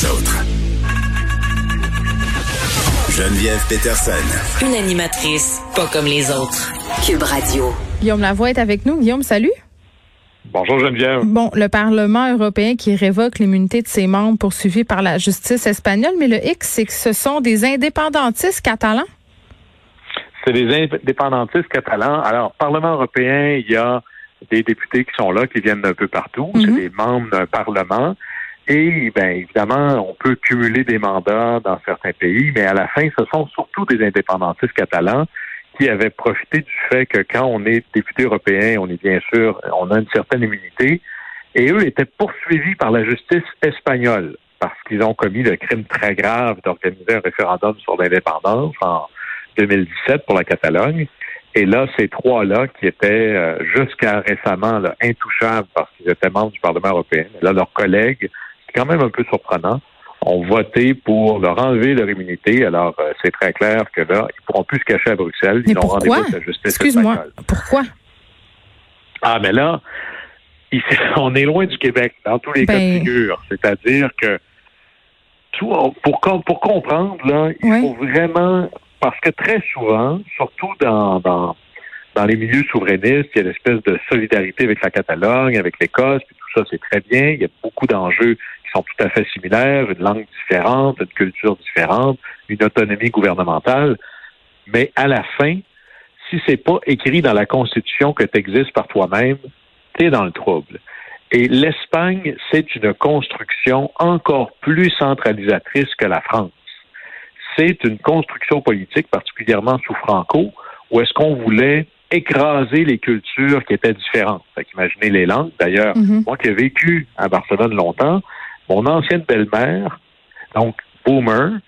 les autres. Geneviève Peterson. Une animatrice pas comme les autres. Cube Radio. Guillaume Lavoie est avec nous. Guillaume, salut. Bonjour Geneviève. Bon, le Parlement européen qui révoque l'immunité de ses membres poursuivis par la justice espagnole, mais le X, c'est que ce sont des indépendantistes catalans. C'est des indépendantistes catalans. Alors, Parlement européen, il y a des députés qui sont là, qui viennent d'un peu partout. C'est mhm. des membres d'un Parlement. Et bien évidemment, on peut cumuler des mandats dans certains pays, mais à la fin, ce sont surtout des indépendantistes catalans qui avaient profité du fait que quand on est député européen, on est bien sûr, on a une certaine immunité, et eux étaient poursuivis par la justice espagnole parce qu'ils ont commis le crime très grave d'organiser un référendum sur l'indépendance en 2017 pour la Catalogne. Et là, ces trois-là, qui étaient euh, jusqu'à récemment intouchables parce qu'ils étaient membres du Parlement européen, là, leurs collègues quand même un peu surprenant, ont voté pour leur enlever leur immunité. Alors, euh, c'est très clair que là, ils pourront plus se cacher à Bruxelles. ils ont rendez-vous avec la justice Excuse-moi, pourquoi? Ah, mais là, on est loin du Québec dans tous les cas de ben. figure. C'est-à-dire que tout, pour, pour comprendre, là, il faut vraiment parce que très souvent, surtout dans, dans, dans les milieux souverainistes, il y a l'espèce de solidarité avec la Catalogne, avec l'Écosse, puis tout ça, c'est très bien. Il y a beaucoup d'enjeux qui sont tout à fait similaires, une langue différente, une culture différente, une autonomie gouvernementale. Mais à la fin, si c'est pas écrit dans la Constitution que tu existes par toi-même, tu es dans le trouble. Et l'Espagne, c'est une construction encore plus centralisatrice que la France. C'est une construction politique, particulièrement sous Franco, où est-ce qu'on voulait écraser les cultures qui étaient différentes. Fait imaginez les langues. D'ailleurs, mhm. moi qui ai vécu à Barcelone longtemps, mon ancienne belle-mère, donc boomer,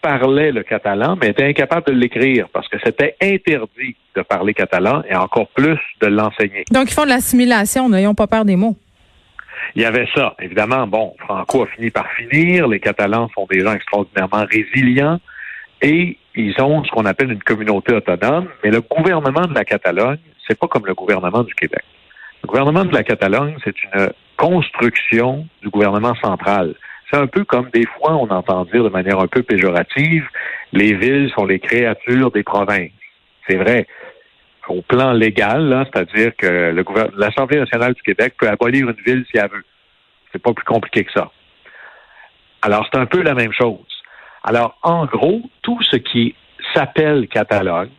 parlait le catalan, mais était incapable de l'écrire parce que c'était interdit de parler catalan et encore plus de l'enseigner. Donc, ils font de l'assimilation, n'ayons pas peur des mots. Il y avait ça. Évidemment, bon, Franco a fini par finir. Les Catalans sont des gens extraordinairement résilients et ils ont ce qu'on appelle une communauté autonome. Mais le gouvernement de la Catalogne, c'est pas comme le gouvernement du Québec. Le gouvernement de la Catalogne, c'est une construction du gouvernement central. C'est un peu comme des fois on entend dire de manière un peu péjorative, les villes sont les créatures des provinces. C'est vrai. Au plan légal, c'est-à-dire que l'Assemblée nationale du Québec peut abolir une ville si elle veut. C'est pas plus compliqué que ça. Alors, c'est un peu la même chose. Alors, en gros, tout ce qui s'appelle Catalogne,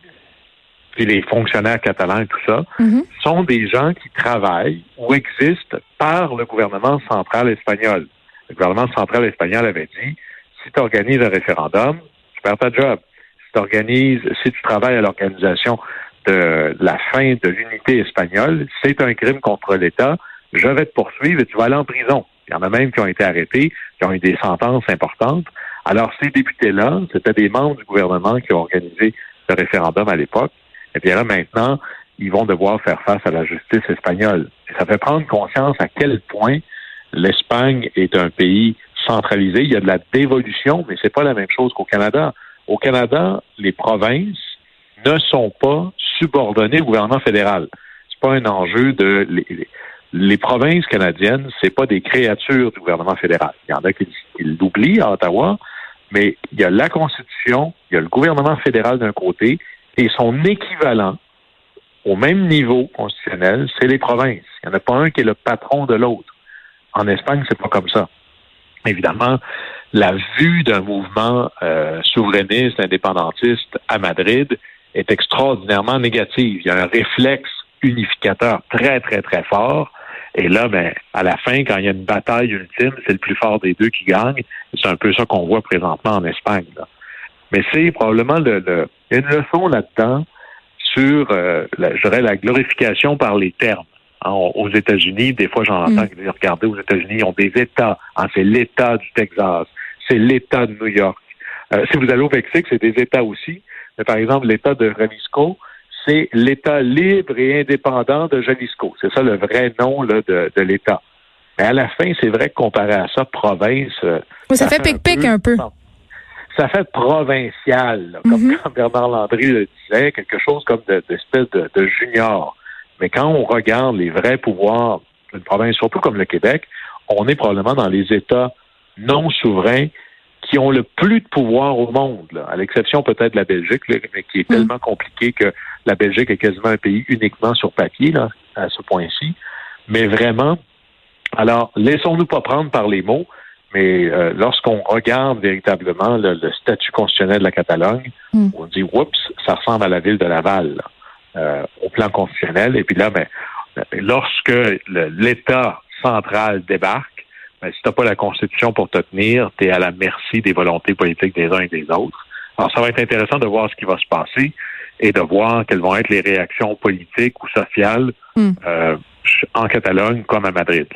puis les fonctionnaires catalans et tout ça, mhm. sont des gens qui travaillent ou existent par le gouvernement central espagnol. Le gouvernement central espagnol avait dit, si tu organises un référendum, tu perds ta job. Si tu organises, si tu travailles à l'organisation de la fin de l'unité espagnole, c'est un crime contre l'État, je vais te poursuivre et tu vas aller en prison. Il y en a même qui ont été arrêtés, qui ont eu des sentences importantes. Alors, ces députés-là, c'était des membres du gouvernement qui ont organisé le référendum à l'époque. Et bien là, maintenant, ils vont devoir faire face à la justice espagnole. Ça fait prendre conscience à quel point l'Espagne est un pays centralisé. Il y a de la dévolution, mais c'est pas la même chose qu'au Canada. Au Canada, les provinces ne sont pas subordonnées au gouvernement fédéral. C'est pas un enjeu de les, les provinces canadiennes, c'est pas des créatures du gouvernement fédéral. Il y en a qui, qui l'oublient à Ottawa, mais il y a la Constitution, il y a le gouvernement fédéral d'un côté, et son équivalent au même niveau constitutionnel, c'est les provinces. Il n'y en a pas un qui est le patron de l'autre. En Espagne, c'est pas comme ça. Évidemment, la vue d'un mouvement euh, souverainiste, indépendantiste à Madrid est extraordinairement négative. Il y a un réflexe unificateur très, très, très fort. Et là, ben, à la fin, quand il y a une bataille ultime, c'est le plus fort des deux qui gagne. C'est un peu ça qu'on voit présentement en Espagne. Mais c'est probablement le, une leçon là-dedans sur, euh, la, je dirais, la glorification par les termes. Hein, aux États-Unis, des fois, j'en entends mm. regardez, aux États-Unis, ils ont des États. Hein, c'est l'État du Texas, c'est l'État de New York. Euh, si vous allez au Mexique, c'est des États aussi. Mais par exemple, l'État de Jalisco, c'est l'État libre et indépendant de Jalisco. C'est ça le vrai nom là, de, de l'État. Mais à la fin, c'est vrai que comparé à ça, province. Euh, ça, fait pic-pic un, peu. Ça fait provincial, comme mhm. quand Bernard Landry le disait, quelque chose comme d'espèce de, de, junior. Mais quand on regarde les vrais pouvoirs d'une province, surtout comme le Québec, on est probablement dans les États non souverains qui ont le plus de pouvoir au monde, à l'exception peut-être de la Belgique, mais qui est mm. tellement compliqué que la Belgique est quasiment un pays uniquement sur papier, là, à ce point-ci. Mais vraiment, alors, laissons-nous pas prendre par les mots, mais euh, lorsqu'on regarde véritablement le, statut constitutionnel de la Catalogne, mm. on dit, oups, ça ressemble à la ville de Laval, euh, au plan constitutionnel. Et puis là, ben, lorsque l'État central débarque, ben, si tu n'as pas la Constitution pour te tenir, tu es à la merci des volontés politiques des uns et des autres. Alors, ça va être intéressant de voir ce qui va se passer et de voir quelles vont être les réactions politiques ou sociales hmm. euh, en Catalogne comme à Madrid.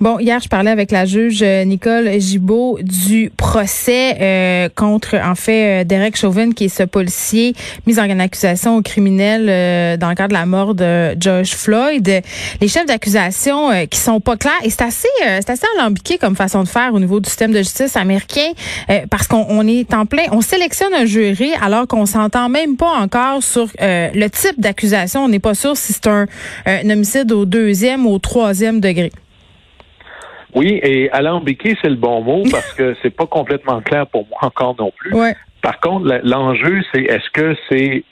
Bon, hier, je parlais avec la juge euh, Nicole Gibault du procès euh, contre, en fait, euh, Derek Chauvin, qui est ce policier mis en accusation au criminel dans le cadre de la mort de George Floyd. Les chefs d'accusation qui sont pas clairs, et c'est assez, c'est assez alambiqué comme façon de faire au niveau du système de justice américain, parce qu'on est en plein, on sélectionne un jury alors qu'on s'entend même pas encore sur le type d'accusation. On n'est pas sûr si c'est un, un homicide au deuxième ou au troisième degré. Oui, et alambiqué, c'est le bon mot parce que c'est pas complètement clair pour moi encore non plus. Par contre, l'enjeu, c'est est-ce que c'est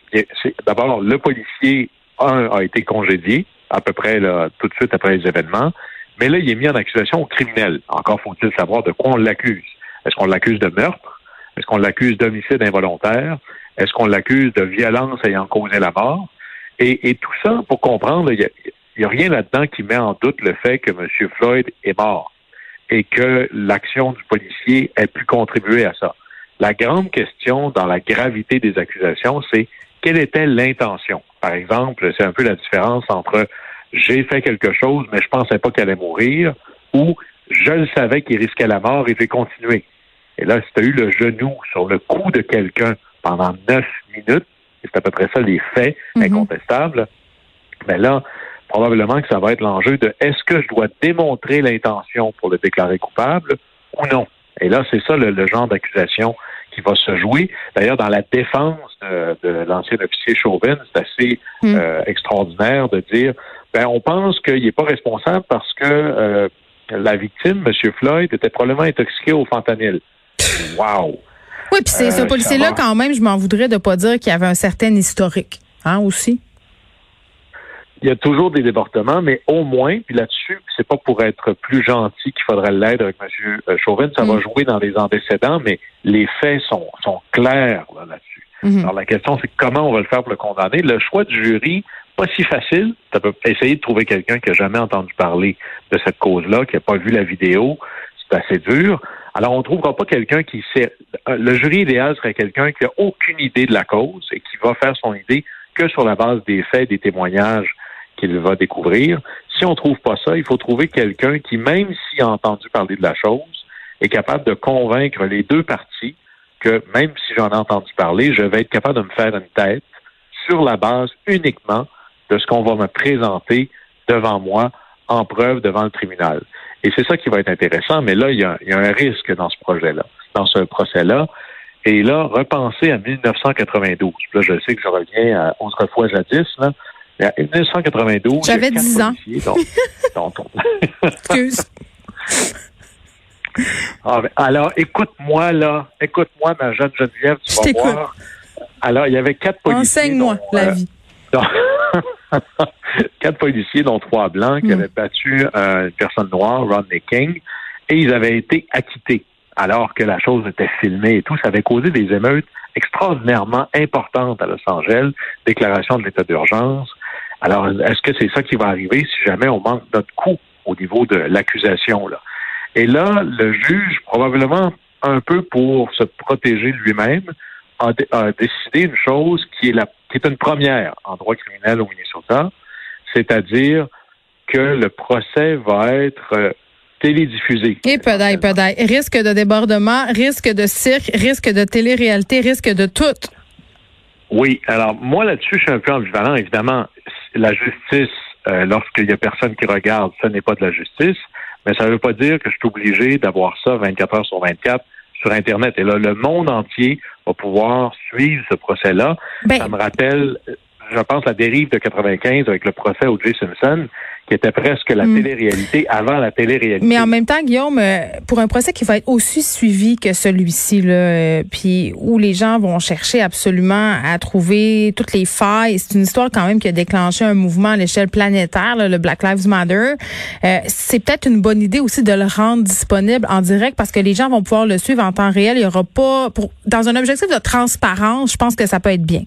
d'abord le policier un a été congédié à peu près là, tout de suite après les événements, mais là il est mis en accusation au criminel. Encore faut-il savoir de quoi on l'accuse. Est-ce qu'on l'accuse de meurtre? Est-ce qu'on l'accuse d'homicide involontaire? Est-ce qu'on l'accuse de violence ayant causé la mort? Et, et tout ça pour comprendre, il y a, il n'y a rien là-dedans qui met en doute le fait que M. Floyd est mort et que l'action du policier ait pu contribuer à ça. La grande question dans la gravité des accusations, c'est quelle était l'intention? Par exemple, c'est un peu la différence entre j'ai fait quelque chose, mais je pensais pas qu'elle allait mourir, ou je le savais qu'il risquait la mort et j'ai continué. Et là, si tu as eu le genou sur le cou de quelqu'un pendant neuf minutes, et c'est à peu près ça les faits mm-hmm. incontestables, mais ben là, probablement que ça va être l'enjeu de est-ce que je dois démontrer l'intention pour le déclarer coupable ou non. Et là, c'est ça le, genre d'accusation qui va se jouer. D'ailleurs, dans la défense de, l'ancien officier Chauvin, c'est assez hmm. euh, extraordinaire de dire, ben, on pense qu'il n'est pas responsable parce que euh, la victime, M. Floyd, était probablement intoxiqué au fentanyl. Wow! Oui, puis c'est ce euh, policier-là, quand même, je m'en voudrais de pas dire qu'il y avait un certain historique, hein, aussi il y a toujours des débordements, mais au moins, puis là-dessus, c'est pas pour être plus gentil qu'il faudrait l'aider avec M. Chauvin, ça va mm. jouer dans les antécédents, mais les faits sont, sont clairs là-dessus. Mm-hmm. Alors la question, c'est comment on va le faire pour le condamner? Le choix du jury, pas si facile. Tu peux essayer de trouver quelqu'un qui a jamais entendu parler de cette cause-là, qui n'a pas vu la vidéo. C'est assez dur. Alors, on ne trouvera pas quelqu'un qui sait. Le jury idéal serait quelqu'un qui n'a aucune idée de la cause et qui va faire son idée que sur la base des faits, des témoignages qu'il va découvrir. Si on trouve pas ça, il faut trouver quelqu'un qui, même s'il a entendu parler de la chose, est capable de convaincre les deux parties que même si j'en ai entendu parler, je vais être capable de me faire une tête sur la base uniquement de ce qu'on va me présenter devant moi en preuve devant le tribunal. Et c'est ça qui va être intéressant, mais là, il y a, un risque dans ce projet-là, dans ce procès-là. Et là, repenser à 1992. Là, je sais que je reviens à autrefois jadis, là, 1992, j'avais 10 ans. Excuse. Ah, alors, écoute-moi, là. Écoute-moi, ma jeune Geneviève, tu vas voir. Alors, il y avait quatre policiers. Enseigne-moi la euh, vie. quatre policiers, dont trois blancs, qui mm. avaient battu euh, une personne noire, Rodney King, et ils avaient été acquittés alors que la chose était filmée et tout. Ça avait causé des émeutes extraordinairement importantes à Los Angeles, déclaration de l'état d'urgence, alors, est-ce que c'est ça qui va arriver si jamais on manque notre coup au niveau de l'accusation? Là? Et là, le juge, probablement un peu pour se protéger lui-même, a, décidé une chose qui est, la, qui est une première en droit criminel au Minnesota, c'est-à-dire que le procès va être euh, télédiffusé. Et Risque de débordement, risque de cirque, risque de télé-réalité, risque de tout. Oui, alors moi là-dessus, je suis un peu ambivalent. Évidemment, la justice, euh, lorsqu'il y a personne qui regarde, ce n'est pas de la justice, mais ça ne veut pas dire que je suis obligé d'avoir ça 24 heures sur 24 sur Internet. Et là, le monde entier va pouvoir suivre ce procès-là. Ben ça me rappelle, je pense, la dérive de 95 avec le procès O.J. Simpson, qui était presque la hmm. télé-réalité avant la télé-réalité. Mais en même temps, Guillaume, euh, pour un procès qui va être aussi suivi que celui-ci, là, euh, puis où les gens vont chercher absolument à trouver toutes les failles, c'est une histoire quand même qui a déclenché un mouvement à l'échelle planétaire, le Black Lives Matter. Euh, c'est peut-être une bonne idée aussi de le rendre disponible en direct parce que les gens vont pouvoir le suivre en temps réel. Il y aura pas, pour, dans un objectif de transparence, je pense que ça peut être bien.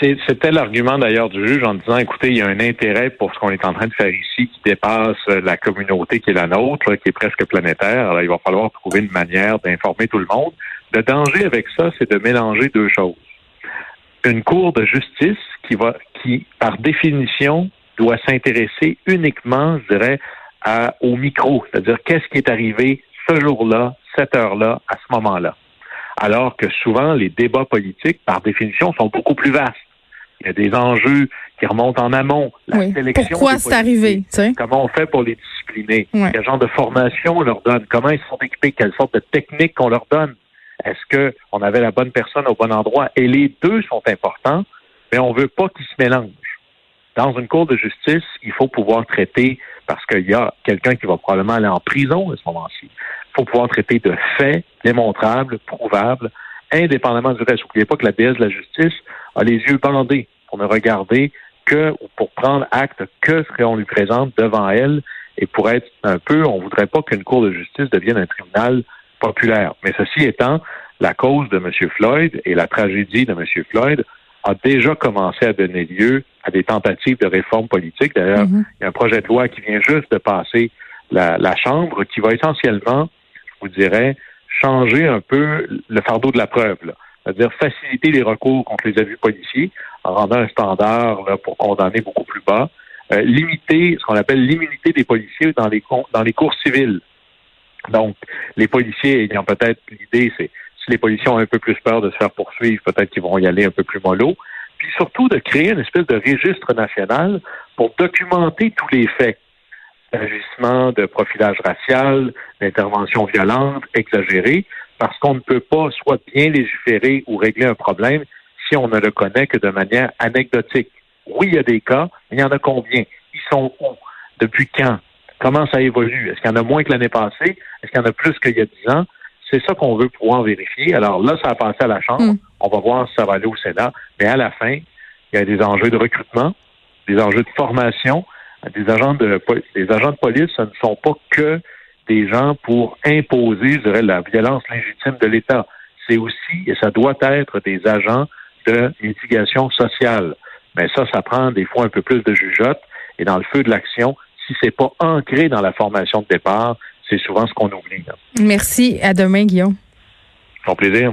C'était l'argument d'ailleurs du juge en disant, écoutez, il y a un intérêt pour ce qu'on est en train de faire ici qui dépasse la communauté qui est la nôtre, qui est presque planétaire. Alors, il va falloir trouver une manière d'informer tout le monde. Le danger avec ça, c'est de mélanger deux choses. Une cour de justice qui va, qui, par définition, doit s'intéresser uniquement, je dirais, à, au micro, c'est-à-dire qu'est-ce qui est arrivé ce jour-là, cette heure-là, à ce moment-là alors que souvent les débats politiques, par définition, sont beaucoup plus vastes. Il y a des enjeux qui remontent en amont. La sélection Pourquoi c'est arrivé? Comment on fait pour les discipliner? Quel genre de formation on leur donne? Comment ils sont équipés? Quelle sorte de technique qu'on leur donne? Est-ce qu'on avait la bonne personne au bon endroit? Et les deux sont importants, mais on ne veut pas qu'ils se mélangent. Dans une cour de justice, il faut pouvoir traiter, parce qu'il y a quelqu'un qui va probablement aller en prison à ce moment-ci, faut pouvoir traiter de faits démontrables, prouvables, indépendamment du reste. N'oubliez pas que la déesse de la justice a les yeux bandés pour ne regarder que, ou pour prendre acte que ce qu'on lui présente devant elle. Et pour être un peu, on voudrait pas qu'une cour de justice devienne un tribunal populaire. Mais ceci étant, la cause de M. Floyd et la tragédie de M. Floyd a déjà commencé à donner lieu à des tentatives de réforme politique. D'ailleurs, mm-hmm. il y a un projet de loi qui vient juste de passer la, la Chambre qui va essentiellement vous dirais, changer un peu le fardeau de la preuve. C'est-à-dire faciliter les recours contre les abus policiers en rendant un standard pour condamner beaucoup plus bas. Euh, limiter ce qu'on appelle l'immunité des policiers dans les, dans les cours civiles. Donc, les policiers ayant peut-être l'idée, c'est si les policiers ont un peu plus peur de se faire poursuivre, peut-être qu'ils vont y aller un peu plus mollo. Puis surtout de créer une espèce de registre national pour documenter tous les faits d'agissement, de profilage racial, d'intervention violente, exagérée, parce qu'on ne peut pas soit bien légiférer ou régler un problème si on ne le connaît que de manière anecdotique. Oui, il y a des cas, mais il y en a combien? Ils sont où? Depuis quand? Comment ça évolue? Est-ce qu'il y en a moins que l'année passée? Est-ce qu'il y en a plus qu'il y a dix ans? C'est ça qu'on veut pouvoir vérifier. Alors là, ça a passé à la Chambre. Mm. On va voir si ça va aller au Sénat. Mais à la fin, il y a des enjeux de recrutement, des enjeux de formation, des agents de des agents de police, ce ne sont pas que des gens pour imposer, je dirais, la violence légitime de l'État. C'est aussi, et ça doit être, des agents de mitigation sociale. Mais ça, ça prend des fois un peu plus de jugeote. Et dans le feu de l'action, si c'est pas ancré dans la formation de départ, c'est souvent ce qu'on oublie. Merci. À demain, Guillaume. Mon plaisir.